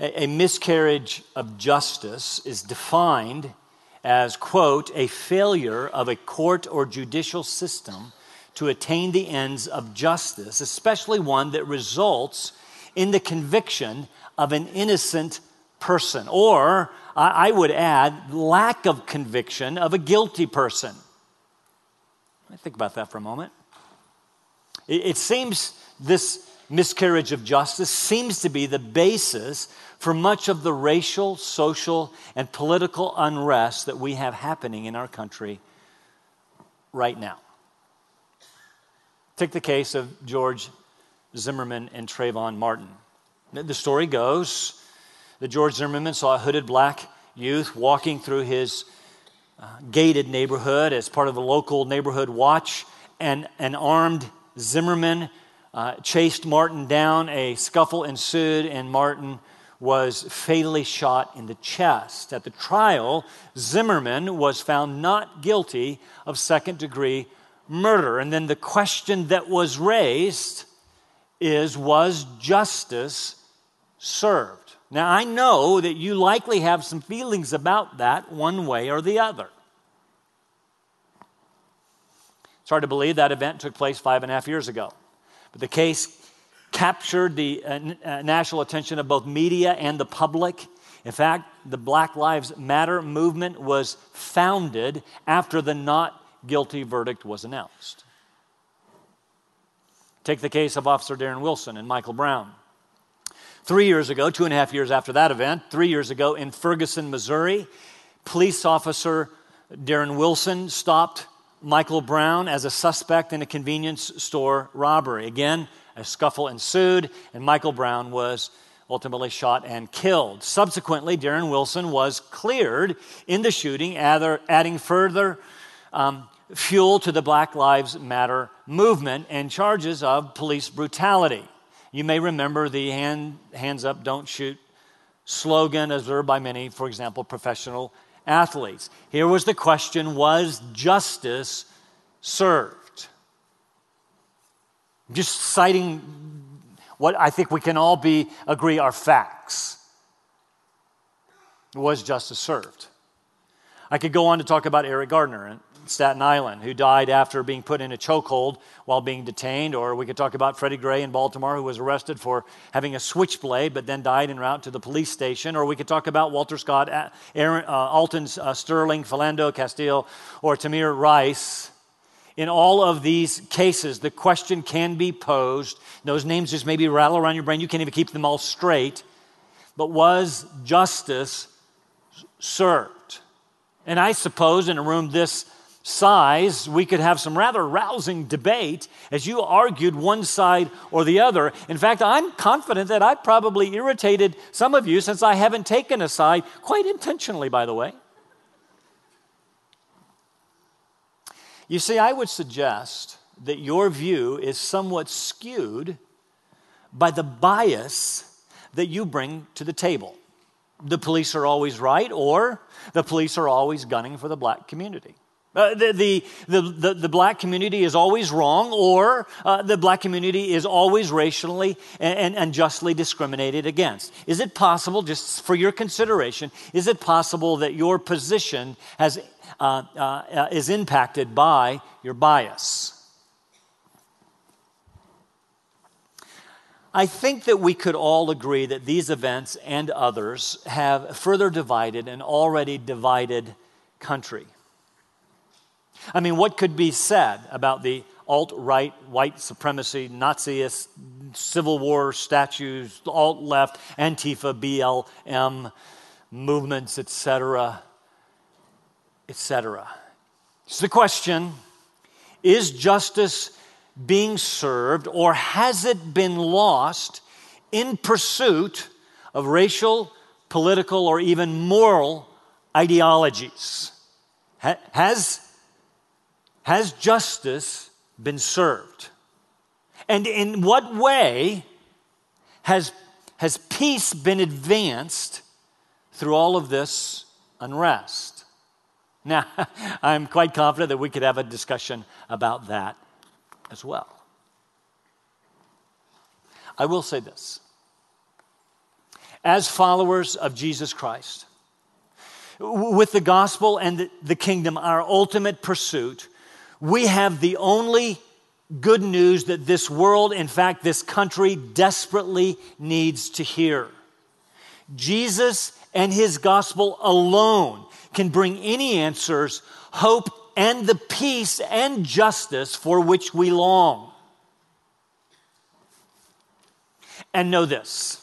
a, a miscarriage of justice is defined as, quote, a failure of a court or judicial system to attain the ends of justice, especially one that results in the conviction of an innocent person, or I would add, lack of conviction of a guilty person. Think about that for a moment. It, seems this miscarriage of justice seems to be the basis for much of the racial, social, and political unrest that we have happening in our country right now. Take the case of George Zimmerman and Trayvon Martin. The story goes that George Zimmerman saw a hooded black youth walking through his uh, gated neighborhood as part of the local neighborhood watch, and an armed Zimmerman uh, chased Martin down. A scuffle ensued, and Martin was fatally shot in the chest. At the trial, Zimmerman was found not guilty of second degree murder. And then the question that was raised is was justice served? Now, I know that you likely have some feelings about that one way or the other. It's hard to believe that event took place five and a half years ago. But the case captured the uh, uh, national attention of both media and the public. In fact, the Black Lives Matter movement was founded after the not guilty verdict was announced. Take the case of Officer Darren Wilson and Michael Brown. Three years ago, two and a half years after that event, three years ago in Ferguson, Missouri, police officer Darren Wilson stopped Michael Brown as a suspect in a convenience store robbery. Again, a scuffle ensued, and Michael Brown was ultimately shot and killed. Subsequently, Darren Wilson was cleared in the shooting, adding further um, fuel to the Black Lives Matter movement and charges of police brutality. You may remember the hand, hands up, don't shoot slogan observed by many, for example, professional athletes. Here was the question Was justice served? Just citing what I think we can all be agree are facts. Was justice served? I could go on to talk about Eric Gardner Staten Island, who died after being put in a chokehold while being detained. Or we could talk about Freddie Gray in Baltimore, who was arrested for having a switchblade but then died en route to the police station. Or we could talk about Walter Scott, Aaron, uh, Alton uh, Sterling, Philando Castile, or Tamir Rice. In all of these cases, the question can be posed. Those names just maybe rattle around your brain. You can't even keep them all straight. But was justice served? And I suppose in a room this size, we could have some rather rousing debate as you argued one side or the other. In fact, I'm confident that I probably irritated some of you since I haven't taken a side, quite intentionally, by the way. You see, I would suggest that your view is somewhat skewed by the bias that you bring to the table. The police are always right, or the police are always gunning for the black community. Uh, the, the, the, the, black community is always wrong, or uh, the black community is always racially and, and, justly discriminated against. Is it possible, just for your consideration, is it possible that your position has, uh, uh is impacted by your bias? I think that we could all agree that these events and others have further divided an already divided country. I mean, what could be said about the alt right, white supremacy, Naziist, Civil War statues, alt left, Antifa, BLM movements, etc., etc.? So the question is justice being served or has it been lost in pursuit of racial, political, or even moral ideologies? Has has justice been served? And in what way has, has peace been advanced through all of this unrest? Now, I'm quite confident that we could have a discussion about that as well. I will say this. as followers of Jesus Christ, with the gospel and the kingdom, our ultimate pursuit, we have the only good news that this world, in fact, this country, desperately needs to hear. Jesus and his gospel alone can bring any answers, hope, and the peace and justice for which we long. And know this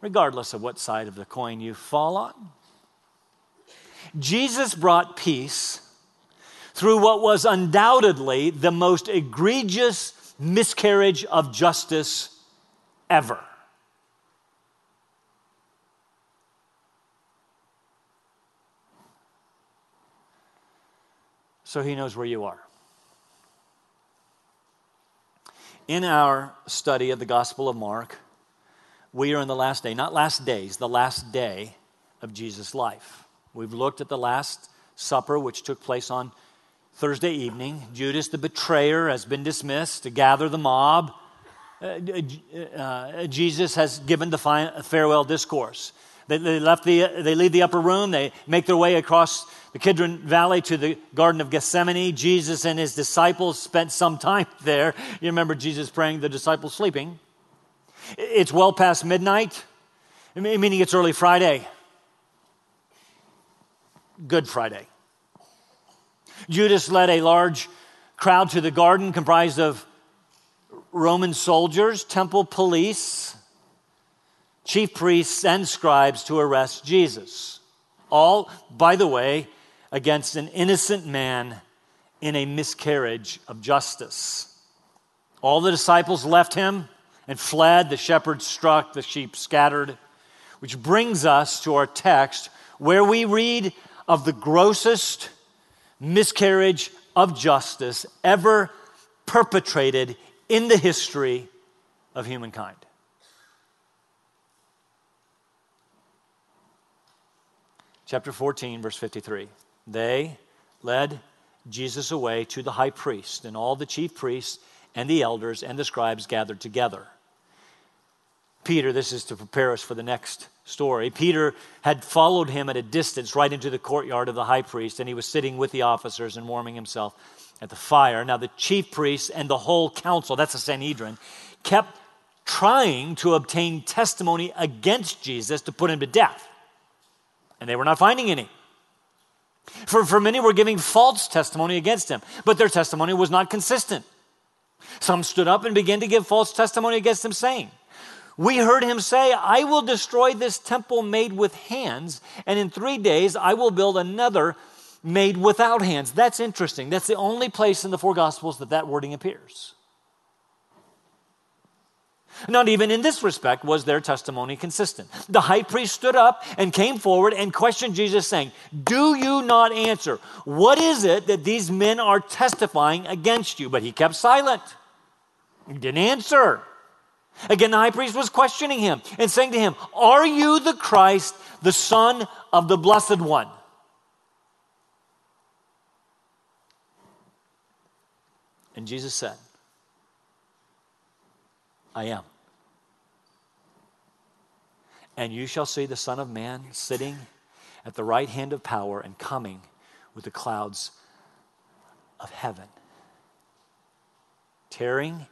regardless of what side of the coin you fall on, Jesus brought peace through what was undoubtedly the most egregious miscarriage of justice ever. So he knows where you are. In our study of the Gospel of Mark, we are in the last day, not last days, the last day of Jesus' life. We've looked at the Last Supper, which took place on Thursday evening. Judas, the betrayer, has been dismissed to gather the mob. Uh, uh, Jesus has given the farewell discourse. They, they, left the, they leave the upper room. They make their way across the Kidron Valley to the Garden of Gethsemane. Jesus and his disciples spent some time there. You remember Jesus praying, the disciples sleeping. It's well past midnight, meaning it's early Friday. Good Friday. Judas led a large crowd to the garden comprised of Roman soldiers, temple police, chief priests, and scribes to arrest Jesus. All, by the way, against an innocent man in a miscarriage of justice. All the disciples left him and fled. The shepherds struck, the sheep scattered. Which brings us to our text where we read of the grossest miscarriage of justice ever perpetrated in the history of humankind. Chapter 14, verse 53. They led Jesus away to the high priest, and all the chief priests and the elders and the scribes gathered together. Peter, this is to prepare us for the next story. Peter had followed him at a distance right into the courtyard of the high priest, and he was sitting with the officers and warming himself at the fire. Now, the chief priests and the whole council, that's the Sanhedrin, kept trying to obtain testimony against Jesus to put him to death. And they were not finding any. For, for many were giving false testimony against him, but their testimony was not consistent. Some stood up and began to give false testimony against him, saying, we heard him say, I will destroy this temple made with hands, and in three days I will build another made without hands. That's interesting. That's the only place in the four Gospels that that wording appears. Not even in this respect was their testimony consistent. The high priest stood up and came forward and questioned Jesus, saying, Do you not answer? What is it that these men are testifying against you? But he kept silent. He didn't answer. Again, the high priest was questioning him and saying to him, Are you the Christ, the Son of the Blessed One? And Jesus said, I am. And you shall see the Son of Man sitting at the right hand of power and coming with the clouds of heaven. Tearing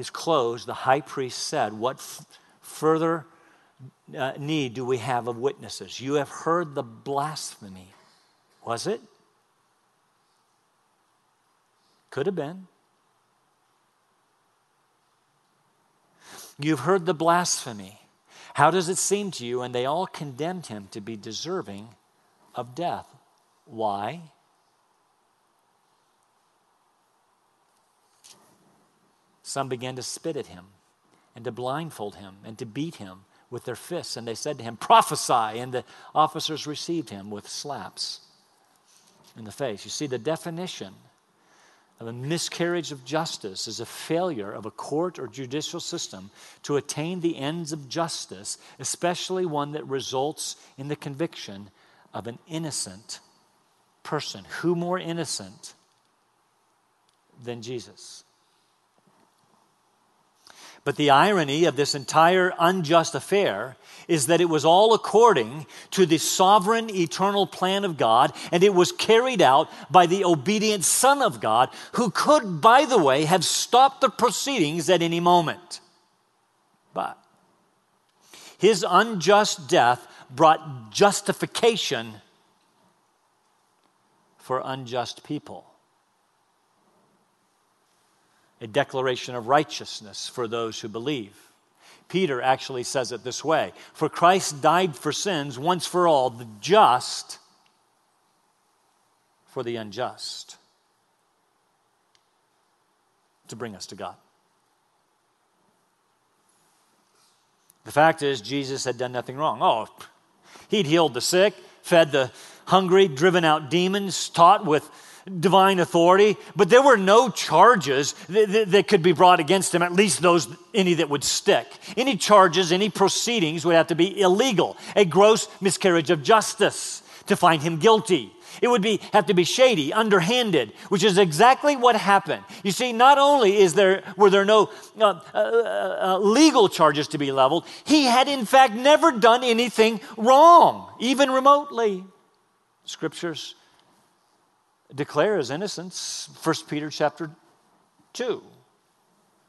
his clothes, the high priest said, What f- further uh, need do we have of witnesses? You have heard the blasphemy. Was it? Could have been. You've heard the blasphemy. How does it seem to you? And they all condemned him to be deserving of death. Why? Some began to spit at him and to blindfold him and to beat him with their fists. And they said to him, Prophesy. And the officers received him with slaps in the face. You see, the definition of a miscarriage of justice is a failure of a court or judicial system to attain the ends of justice, especially one that results in the conviction of an innocent person. Who more innocent than Jesus? But the irony of this entire unjust affair is that it was all according to the sovereign eternal plan of God, and it was carried out by the obedient Son of God, who could, by the way, have stopped the proceedings at any moment. But his unjust death brought justification for unjust people a declaration of righteousness for those who believe. Peter actually says it this way For Christ died for sins once for all, the just for the unjust, to bring us to God. The fact is, Jesus had done nothing wrong. Oh, he'd healed the sick, fed the hungry, driven out demons, taught with divine authority, but there were no charges that, that, that, could be brought against him, at least those, any that would stick. Any charges, any proceedings would have to be illegal, a gross miscarriage of justice to find him guilty. It would be, have to be shady, underhanded, which is exactly what happened. You see, not only is there, were there no uh, uh, uh, legal charges to be leveled, he had in fact never done anything wrong, even remotely. Scriptures declare his innocence 1 peter chapter 2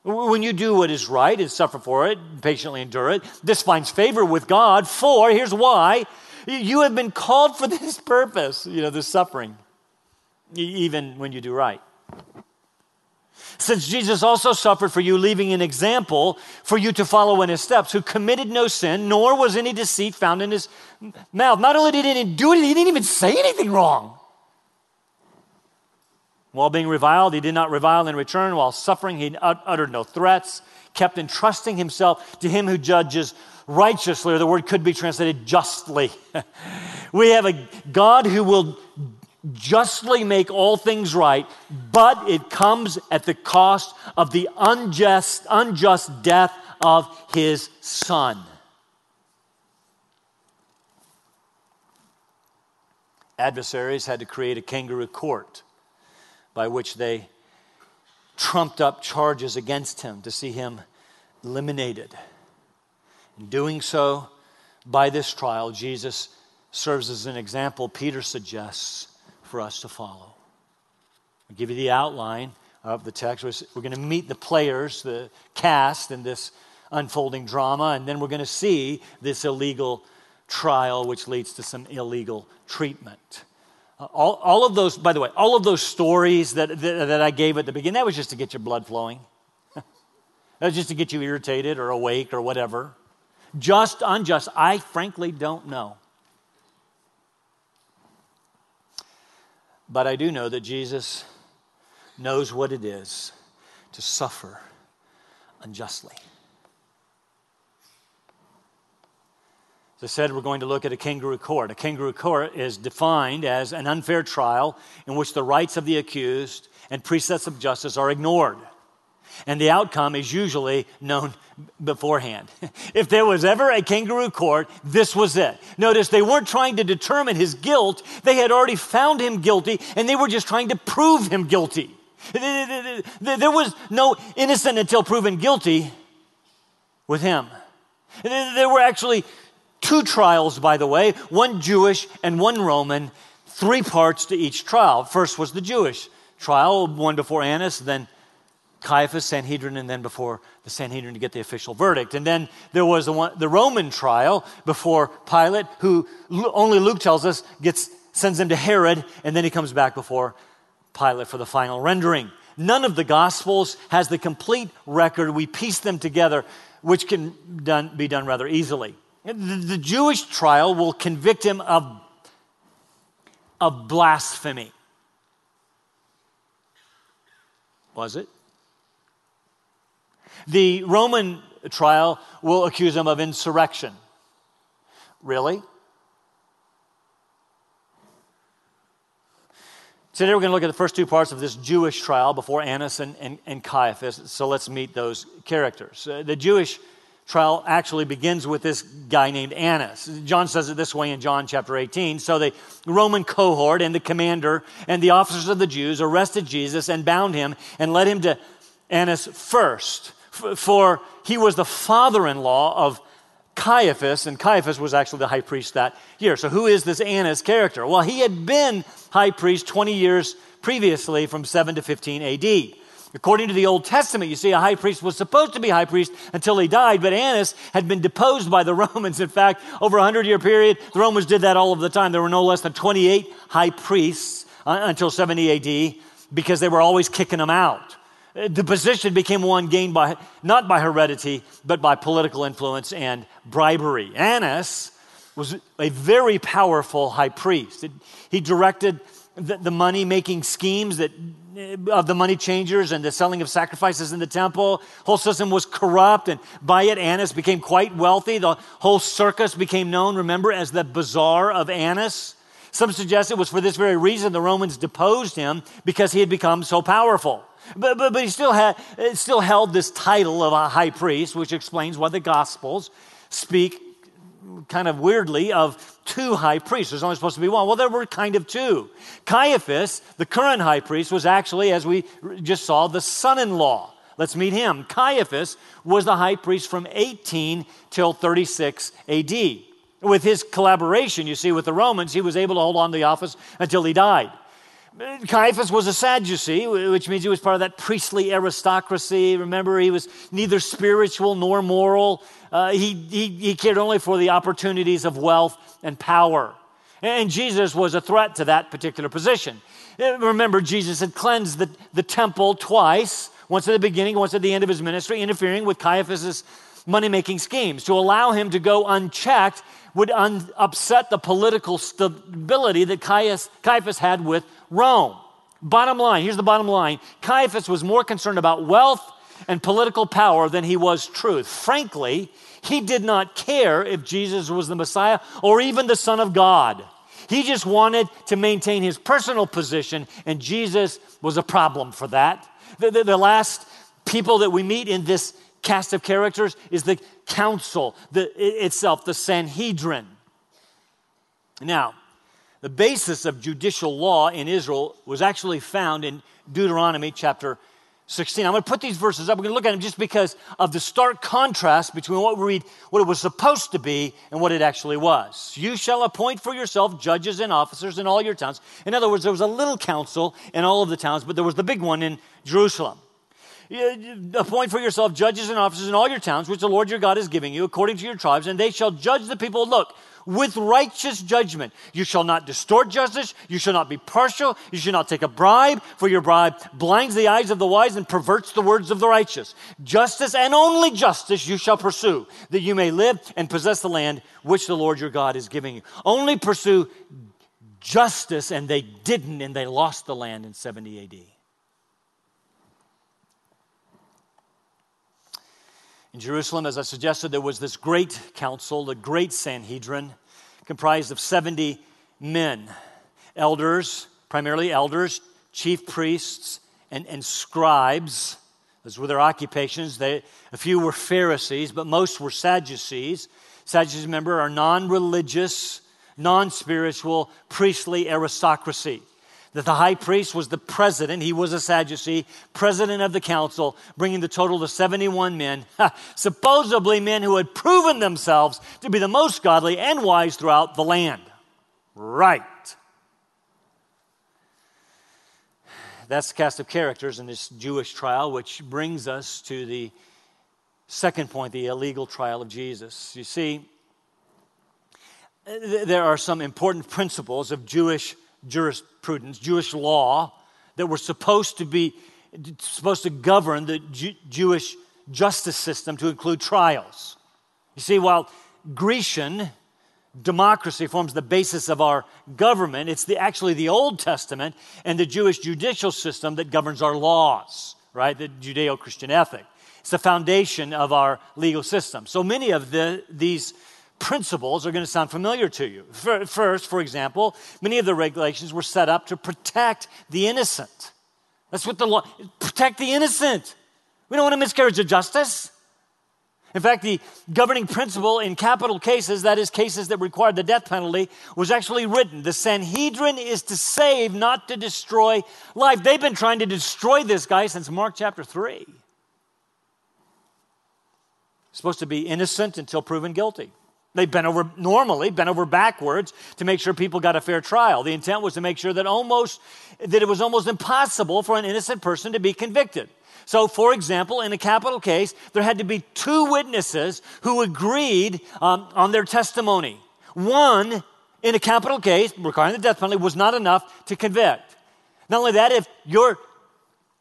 when you do what is right and suffer for it patiently endure it this finds favor with god for here's why you have been called for this purpose you know this suffering even when you do right since Jesus also suffered for you, leaving an example for you to follow in his steps, who committed no sin, nor was any deceit found in his mouth. Not only did he do it, he didn't even say anything wrong. While being reviled, he did not revile in return. While suffering, he uttered no threats, kept entrusting himself to him who judges righteously, or the word could be translated justly. we have a God who will justly make all things right, but it comes at the cost of the unjust, unjust death of his son. Adversaries had to create a kangaroo court by which they trumped up charges against him to see him eliminated. In doing so, by this trial, Jesus serves as an example Peter suggests for us to follow. I'll give you the outline of the text. We're going to meet the players, the cast in this unfolding drama, and then we're going to see this illegal trial, which leads to some illegal treatment. All, all of those, by the way, all of those stories that, that, that I gave at the beginning, that was just to get your blood flowing. that was just to get you irritated or awake or whatever. Just, unjust, I frankly don't know. But I do know that Jesus knows what it is to suffer unjustly. As I said, we're going to look at a kangaroo court. A kangaroo court is defined as an unfair trial in which the rights of the accused and precepts of justice are ignored. And the outcome is usually known beforehand. if there was ever a kangaroo court, this was it. Notice they weren't trying to determine his guilt, they had already found him guilty, and they were just trying to prove him guilty. There was no innocent until proven guilty with him. There were actually Two trials, by the way, one Jewish and one Roman, three parts to each trial. First was the Jewish trial, one before Annas, then Caiaphas, Sanhedrin, and then before the Sanhedrin to get the official verdict. And then there was the, one, the Roman trial before Pilate, who only Luke tells us gets, sends him to Herod, and then he comes back before Pilate for the final rendering. None of the Gospels has the complete record. We piece them together, which can done, be done rather easily. The Jewish trial will convict him of, of blasphemy. Was it? The Roman trial will accuse him of insurrection. Really? Today we're going to look at the first two parts of this Jewish trial before Annas and, and, and Caiaphas. So let's meet those characters. Uh, the Jewish trial actually begins with this guy named Annas. John says it this way in John chapter 18. So the Roman cohort and the commander and the officers of the Jews arrested Jesus and bound him and led him to Annas first for he was the father in law of Caiaphas, and Caiaphas was actually the high priest that year. So, who is this Annas character? Well, he had been high priest 20 years previously from 7 to 15 AD. According to the Old Testament, you see, a high priest was supposed to be high priest until he died, but Annas had been deposed by the Romans. In fact, over a 100 year period, the Romans did that all of the time. There were no less than 28 high priests uh, until 70 AD because they were always kicking them out. Uh, the position became one gained by, not by heredity, but by political influence and bribery. Annas was a very powerful high priest. He directed the, money making schemes that, of the money changers and the selling of sacrifices in the temple. whole system was corrupt, and by it, Annas became quite wealthy. The whole circus became known, remember, as the Bazaar of Annas. Some suggest it was for this very reason the Romans deposed him because he had become so powerful. But, but, but he still, had, still held this title of a high priest, which explains why the Gospels speak kind of weirdly of two high priests. There's only supposed to be one. Well, there were kind of two. Caiaphas, the current high priest, was actually, as we just saw, the son in law. Let's meet him. Caiaphas was the high priest from 18 till 36 AD. With his collaboration, you see, with the Romans, he was able to hold on to the office until he died. Caiaphas was a Sadducee, which means he was part of that priestly aristocracy. Remember, he was neither spiritual nor moral. Uh, he, he, he cared only for the opportunities of wealth and power. And Jesus was a threat to that particular position. Uh, remember, Jesus had cleansed the, the temple twice, once at the beginning, once at the end of his ministry, interfering with Caiaphas's money making schemes. To allow him to go unchecked would un- upset the political stability that Caiaphas, Caiaphas had with Rome. Bottom line, here's the bottom line Caiaphas was more concerned about wealth and political power than he was truth. Frankly, he did not care if Jesus was the Messiah or even the Son of God. He just wanted to maintain his personal position, and Jesus was a problem for that. The, the, the last people that we meet in this cast of characters is the council the, itself, the Sanhedrin. Now, the basis of judicial law in Israel was actually found in Deuteronomy chapter 16. I'm going to put these verses up. We're going to look at them just because of the stark contrast between what we read, what it was supposed to be, and what it actually was. You shall appoint for yourself judges and officers in all your towns. In other words, there was a little council in all of the towns, but there was the big one in Jerusalem. Appoint for yourself judges and officers in all your towns, which the Lord your God is giving you, according to your tribes, and they shall judge the people. Look, with righteous judgment. You shall not distort justice. You shall not be partial. You shall not take a bribe, for your bribe blinds the eyes of the wise and perverts the words of the righteous. Justice and only justice you shall pursue, that you may live and possess the land which the Lord your God is giving you. Only pursue justice, and they didn't, and they lost the land in 70 AD. In Jerusalem, as I suggested, there was this great council, the great Sanhedrin, comprised of 70 men, elders, primarily elders, chief priests, and, and scribes. Those were their occupations. They, a few were Pharisees, but most were Sadducees. Sadducees, remember, are non religious, non spiritual, priestly aristocracy that the high priest was the president, he was a Sadducee, president of the council, bringing the total to 71 men, supposedly men who had proven themselves to be the most godly and wise throughout the land. Right. That's the cast of characters in this Jewish trial, which brings us to the second point the illegal trial of Jesus. You see, there are some important principles of Jewish jurisprudence, Jewish law, that were supposed to be supposed to govern the Jew- Jewish justice system to include trials. You see, while Grecian democracy forms the basis of our government, it's the, actually the Old Testament and the Jewish judicial system that governs our laws, right? The Judeo Christian ethic. It's the foundation of our legal system. So many of the, these principles are going to sound familiar to you. First, for example, many of the regulations were set up to protect the innocent. That's what the law protect the innocent. We don't want a miscarriage of justice. In fact, the governing principle in capital cases, that is, cases that required the death penalty, was actually written. The Sanhedrin is to save, not to destroy life. They've been trying to destroy this guy since Mark chapter 3. supposed to be innocent until proven guilty. They bent over, normally bent over backwards to make sure people got a fair trial. The intent was to make sure that almost, that it was almost impossible for an innocent person to be convicted. So, for example, in a capital case, there had to be two witnesses who agreed um, on their testimony. One, in a capital case requiring the death penalty, was not enough to convict. Not only that, if you're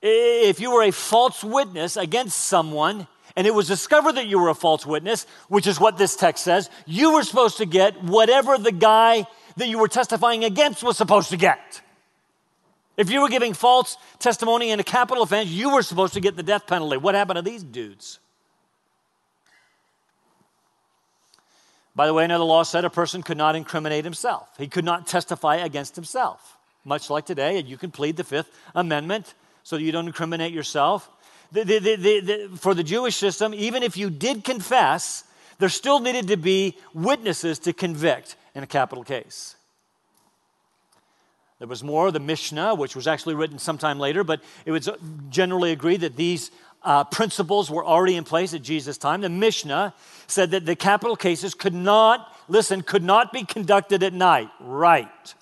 if you were a false witness against someone and it was discovered that you were a false witness, which is what this text says, you were supposed to get whatever the guy that you were testifying against was supposed to get. If you were giving false testimony in a capital offense, you were supposed to get the death penalty. What happened to these dudes? By the way, another law said a person could not incriminate himself. He could not testify against himself. Much like today, and you can plead the Fifth Amendment so you don't incriminate yourself. The, the, for the Jewish system, even if you did confess, there still needed to be witnesses to convict in a capital case. There was more, the Mishnah, which was actually written sometime later, but it was generally agreed that these uh, principles were already in place at Jesus' time. The Mishnah said that the capital cases could not, listen, could not be conducted at night. Right.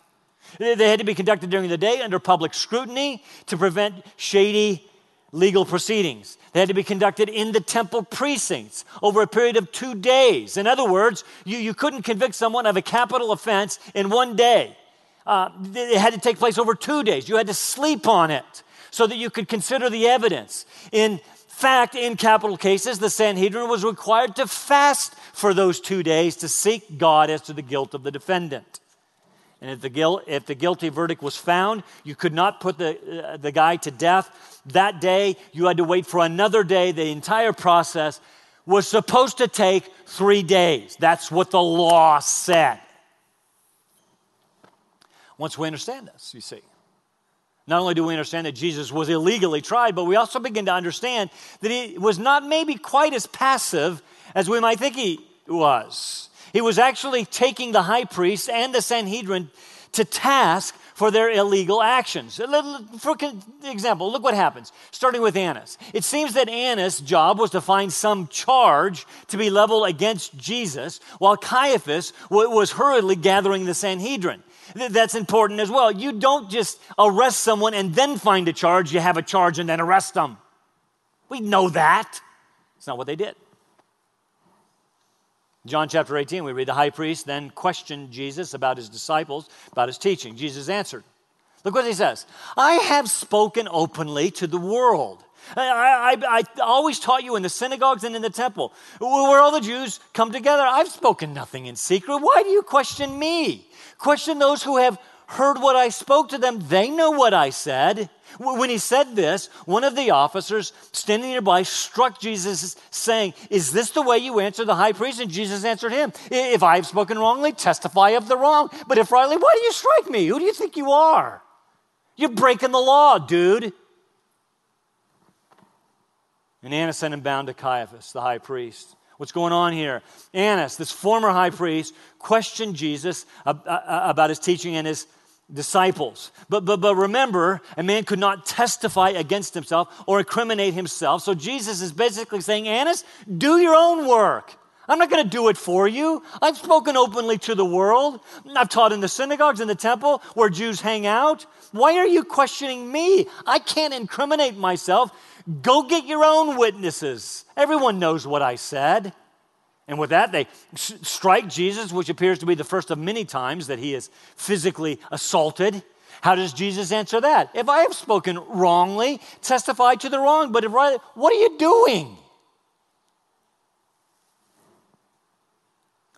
They had to be conducted during the day under public scrutiny to prevent shady legal proceedings. They had to be conducted in the temple precincts over a period of two days. In other words, you, you couldn't convict someone of a capital offense in one day. Uh, it had to take place over two days. You had to sleep on it so that you could consider the evidence. In fact, in capital cases, the Sanhedrin was required to fast for those two days to seek God as to the guilt of the defendant. And if the, guilt, if the guilty verdict was found, you could not put the, uh, the guy to death. That day, you had to wait for another day. The entire process was supposed to take three days. That's what the law said. Once we understand this, you see, not only do we understand that Jesus was illegally tried, but we also begin to understand that he was not maybe quite as passive as we might think he was. He was actually taking the high priest and the Sanhedrin to task for their illegal actions. For example, look what happens, starting with Annas. It seems that Annas' job was to find some charge to be leveled against Jesus, while Caiaphas was hurriedly gathering the Sanhedrin. That's important as well. You don't just arrest someone and then find a charge, you have a charge and then arrest them. We know that. It's not what they did. John chapter 18, we read the high priest then questioned Jesus about his disciples, about his teaching. Jesus answered. Look what he says I have spoken openly to the world. I, I, I, always taught you in the synagogues and in the temple where all the Jews come together. I've spoken nothing in secret. Why do you question me? Question those who have heard what I spoke to them. They know what I said. When he said this, one of the officers standing nearby struck Jesus, saying, Is this the way you answer the high priest? And Jesus answered him, If I have spoken wrongly, testify of the wrong. But if rightly, why do you strike me? Who do you think you are? You're breaking the law, dude. And Annas sent him bound to Caiaphas, the high priest. What's going on here? Annas, this former high priest, questioned Jesus about his teaching and his disciples. But, but, but remember, a man could not testify against himself or incriminate himself. So Jesus is basically saying, Annas, do your own work. I'm not going to do it for you. I've spoken openly to the world. I've taught in the synagogues, in the temple where Jews hang out. Why are you questioning me? I can't incriminate myself. Go get your own witnesses. Everyone knows what I said. And with that, they strike Jesus, which appears to be the first of many times that he is physically assaulted. How does Jesus answer that? If I have spoken wrongly, testify to the wrong. But if right, what are you doing?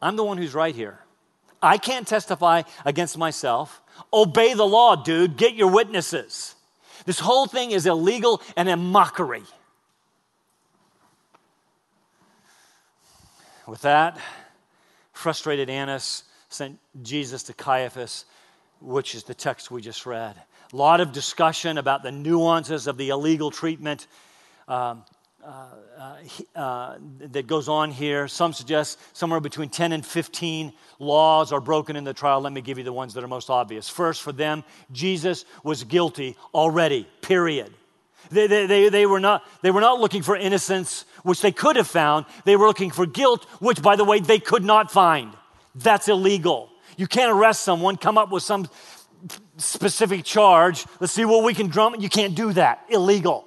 I'm the one who's right here. I can't testify against myself. Obey the law, dude. Get your witnesses. This whole thing is illegal and a mockery. With that, frustrated Annas sent Jesus to Caiaphas, which is the text we just read. A lot of discussion about the nuances of the illegal treatment um, uh, uh, uh, that goes on here. Some suggest somewhere between 10 and 15 laws are broken in the trial. Let me give you the ones that are most obvious. First, for them, Jesus was guilty already, period. They, they, they, they, were not, they were not looking for innocence, which they could have found. They were looking for guilt, which, by the way, they could not find. That's illegal. You can't arrest someone, come up with some specific charge. Let's see what we can drum. You can't do that. Illegal.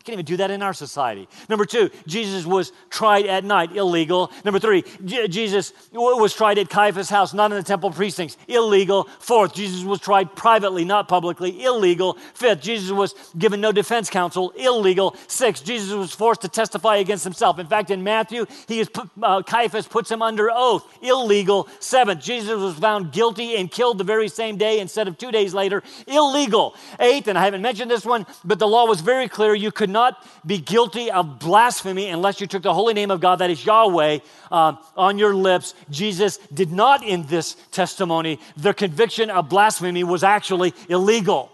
You can't even do that in our society. Number two, Jesus was tried at night, illegal. Number three, J- Jesus was tried at Caiaphas' house, not in the temple precincts, illegal. Fourth, Jesus was tried privately, not publicly, illegal. Fifth, Jesus was given no defense counsel, illegal. Sixth, Jesus was forced to testify against himself. In fact, in Matthew, he is uh, Caiaphas puts him under oath, illegal. Seventh, Jesus was found guilty and killed the very same day instead of two days later, illegal. Eighth, and I haven't mentioned this one, but the law was very clear you could could not be guilty of blasphemy unless you took the holy name of God, that is Yahweh, uh, on your lips. Jesus did not in this testimony. The conviction of blasphemy was actually illegal.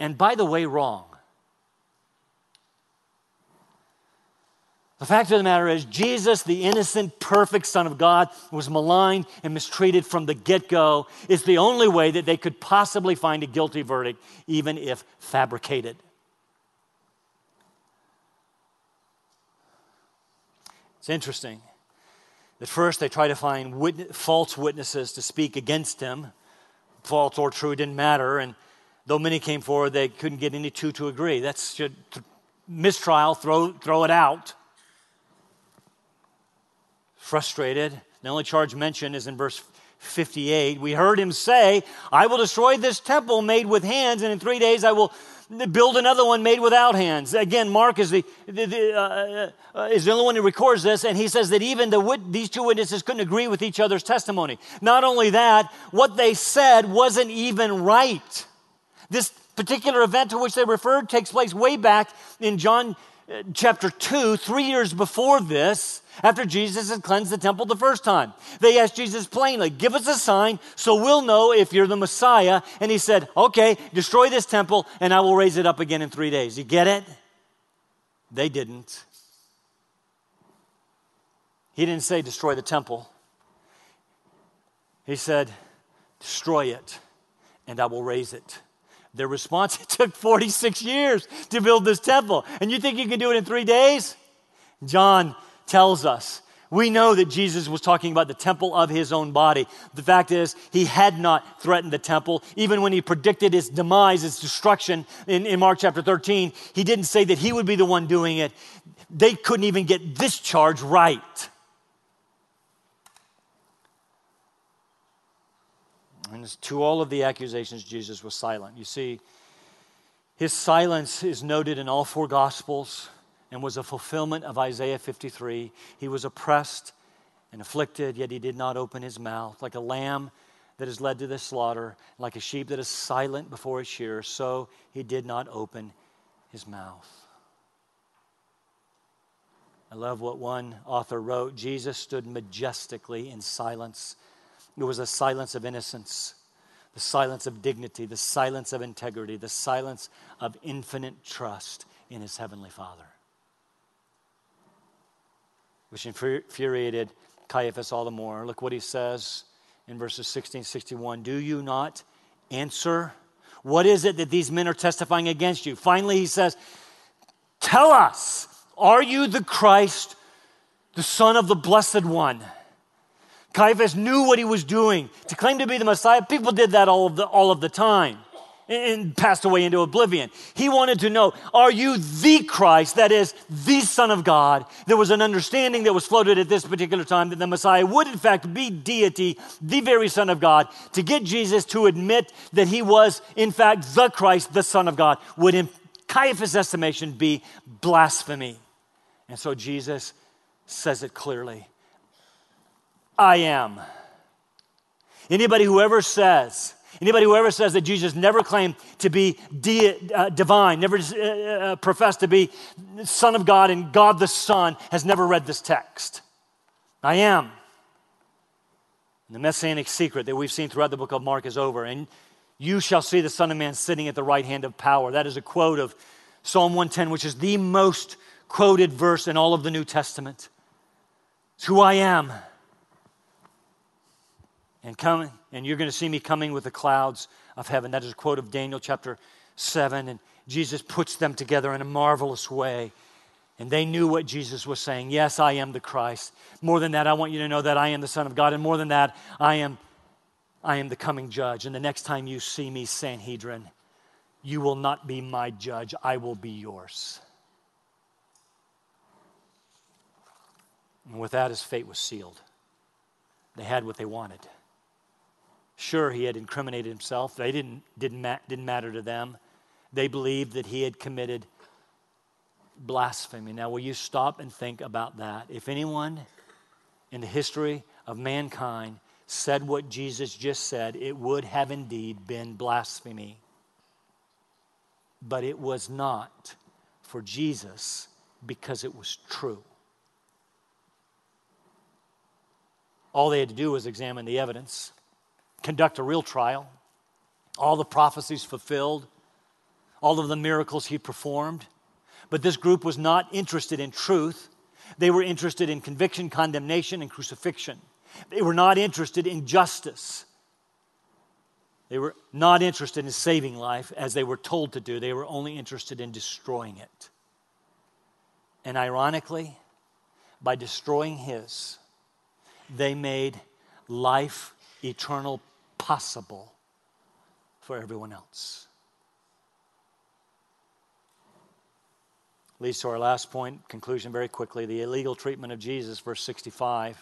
And by the way, wrong. The fact of the matter is, Jesus, the innocent, perfect Son of God, was maligned and mistreated from the get go. It's the only way that they could possibly find a guilty verdict, even if fabricated. It's interesting. At first, they try to find witness, false witnesses to speak against him. False or true, didn't matter. And though many came forward, they couldn't get any two to agree. That's should, mistrial, throw, throw it out. Frustrated. The only charge mentioned is in verse 58. We heard him say, I will destroy this temple made with hands, and in three days I will build another one made without hands. Again, Mark is the, the, the uh, uh, is the only one who records this, and he says that even the, these two witnesses couldn't agree with each other's testimony. Not only that, what they said wasn't even right. This particular event to which they referred takes place way back in John uh, chapter 2, three years before this after Jesus had cleansed the temple the first time. They asked Jesus plainly, Give us a sign so we'll know if you're the Messiah. And he said, Okay, destroy this temple and I will raise it up again in three days. You get it? They didn't. He didn't say destroy the temple, he said, Destroy it and I will raise it. Their response, it took 46 years to build this temple. And you think you can do it in three days? John tells us. We know that Jesus was talking about the temple of his own body. The fact is, he had not threatened the temple. Even when he predicted its demise, its destruction in, in Mark chapter 13, he didn't say that he would be the one doing it. They couldn't even get this charge right. And to all of the accusations, Jesus was silent. You see, his silence is noted in all four Gospels and was a fulfillment of Isaiah 53. He was oppressed and afflicted, yet he did not open his mouth. Like a lamb that is led to the slaughter, like a sheep that is silent before its shearer, so he did not open his mouth. I love what one author wrote Jesus stood majestically in silence. It was a silence of innocence, the silence of dignity, the silence of integrity, the silence of infinite trust in his heavenly Father which infuriated Caiaphas all the more. Look what he says in verses 16 61. Do you not answer? What is it that these men are testifying against you? Finally, he says, Tell us, are you the Christ, the Son of the Blessed One? Caiaphas knew what he was doing. To claim to be the Messiah, people did that all of the, all of the time and passed away into oblivion. He wanted to know, are you the Christ, that is, the Son of God? There was an understanding that was floated at this particular time that the Messiah would, in fact, be deity, the very Son of God. To get Jesus to admit that he was, in fact, the Christ, the Son of God, would, in Caiaphas' estimation, be blasphemy. And so Jesus says it clearly I am. Anybody who ever says, Anybody who ever says that Jesus never claimed to be de- uh, divine, never uh, uh, professed to be Son of God and God the Son, has never read this text. I am. And the messianic secret that we've seen throughout the book of Mark is over. And you shall see the Son of Man sitting at the right hand of power. That is a quote of Psalm 110, which is the most quoted verse in all of the New Testament. It's who I am and coming, and you're going to see me coming with the clouds of heaven. That is a quote of Daniel chapter 7. And Jesus puts them together in a marvelous way. And they knew what Jesus was saying. Yes, I am the Christ. More than that, I want you to know that I am the Son of God. And more than that, I am, I am the coming judge. And the next time you see me, Sanhedrin, you will not be my judge, I will be yours. And with that, his fate was sealed. They had what they wanted. Sure, he had incriminated himself. They didn't, didn't, ma- didn't matter to them. They believed that he had committed blasphemy. Now, will you stop and think about that? If anyone in the history of mankind said what Jesus just said, it would have indeed been blasphemy. But it was not for Jesus because it was true. All they had to do was examine the evidence, conduct a real trial, all the prophecies fulfilled, all of the miracles he performed. But this group was not interested in truth. They were interested in conviction, condemnation, and crucifixion. They were not interested in justice. They were not interested in saving life as they were told to do. They were only interested in destroying it. And ironically, by destroying his, they made life eternal possible for everyone else. Leads to our last point, conclusion very quickly the illegal treatment of Jesus, verse 65.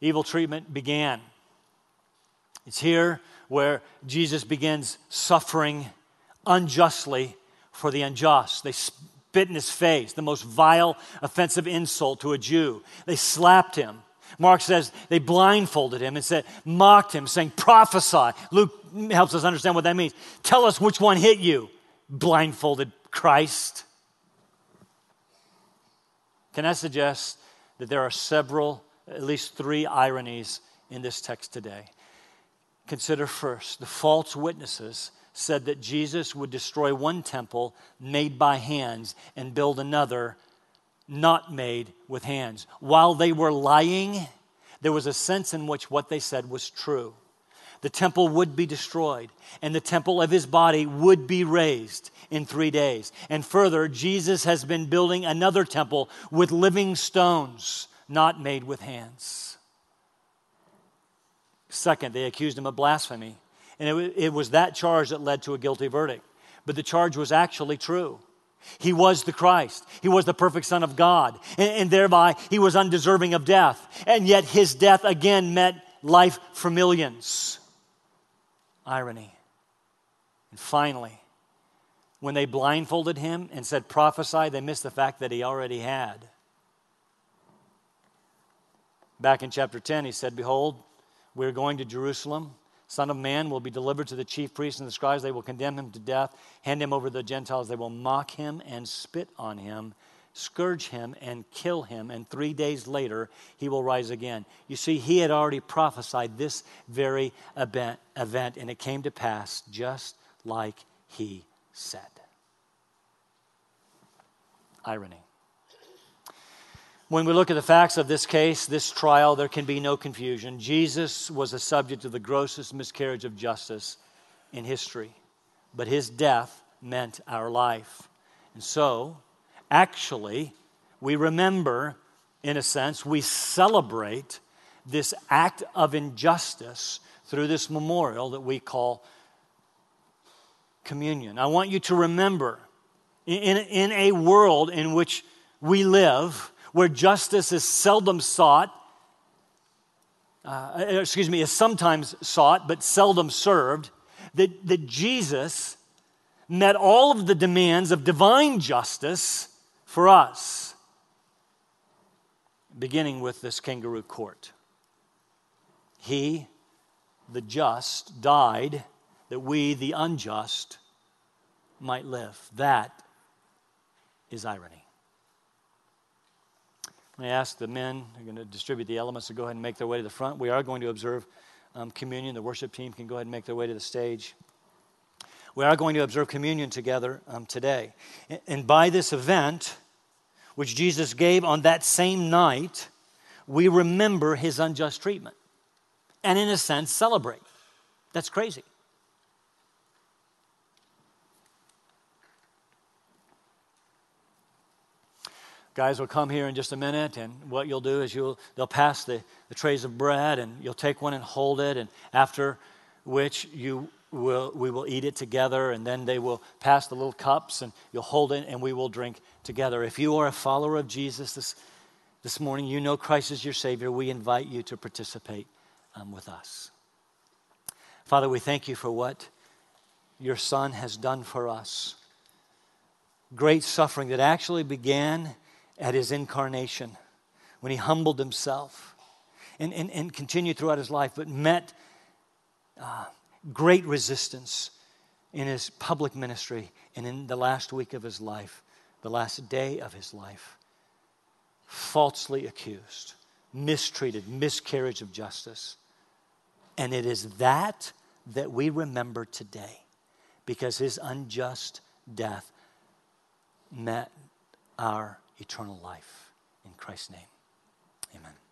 Evil treatment began. It's here where Jesus begins suffering unjustly for the unjust. They spit in his face, the most vile, offensive insult to a Jew. They slapped him. Mark says they blindfolded him and said, mocked him, saying, prophesy. Luke helps us understand what that means. Tell us which one hit you, blindfolded Christ. Can I suggest that there are several, at least three ironies in this text today? Consider first the false witnesses said that Jesus would destroy one temple made by hands and build another not made with hands. While they were lying, there was a sense in which what they said was true. The temple would be destroyed, and the temple of his body would be raised in three days. And further, Jesus has been building another temple with living stones, not made with hands. Second, they accused him of blasphemy, and it, it was that charge that led to a guilty verdict. But the charge was actually true. He was the Christ. He was the perfect Son of God. And, and, thereby, he was undeserving of death. And yet, his death again meant life for millions. Irony. And finally, when they blindfolded him and said, prophesy, they missed the fact that he already had. Back in chapter 10, he said, Behold, we're going to Jerusalem Son of Man will be delivered to the chief priests and the scribes. They will condemn him to death, hand him over to the Gentiles. They will mock him and spit on him, scourge him and kill him. And three days later, he will rise again. You see, he had already prophesied this very event, event and it came to pass just like he said. Irony. When we look at the facts of this case, this trial, there can be no confusion. Jesus was a subject of the grossest miscarriage of justice in history, but his death meant our life. And so, actually, we remember, in a sense, we celebrate this act of injustice through this memorial that we call communion. I want you to remember in, in a world in which we live, where justice is seldom sought, uh, excuse me, is sometimes sought but seldom served, that, that Jesus met all of the demands of divine justice for us, beginning with this kangaroo court. He, the just, died that we, the unjust, might live. That is irony. I ask the men who are going to distribute the elements to go ahead and make their way to the front. We are going to observe um, communion. The worship team can go ahead and make their way to the stage. We are going to observe communion together um, today. And, and by this event, which Jesus gave on that same night, we remember his unjust treatment and, in a sense, celebrate. That's crazy. Guys will come here in just a minute, and what you'll do is you'll they'll pass the, the trays of bread, and you'll take one and hold it, and after which you will we will eat it together, and then they will pass the little cups, and you'll hold it, and we will drink together. If you are a follower of Jesus this this morning, you know Christ is your Savior. We invite you to participate um, with us. Father, we thank you for what your Son has done for us. Great suffering that actually began at his incarnation when he humbled himself and, and, and continued throughout his life, but met uh, great resistance in his public ministry and in the last week of his life, the last day of his life. Falsely accused, mistreated, miscarriage of justice. And it is that that we remember today because his unjust death met our eternal life. In Christ's name, amen.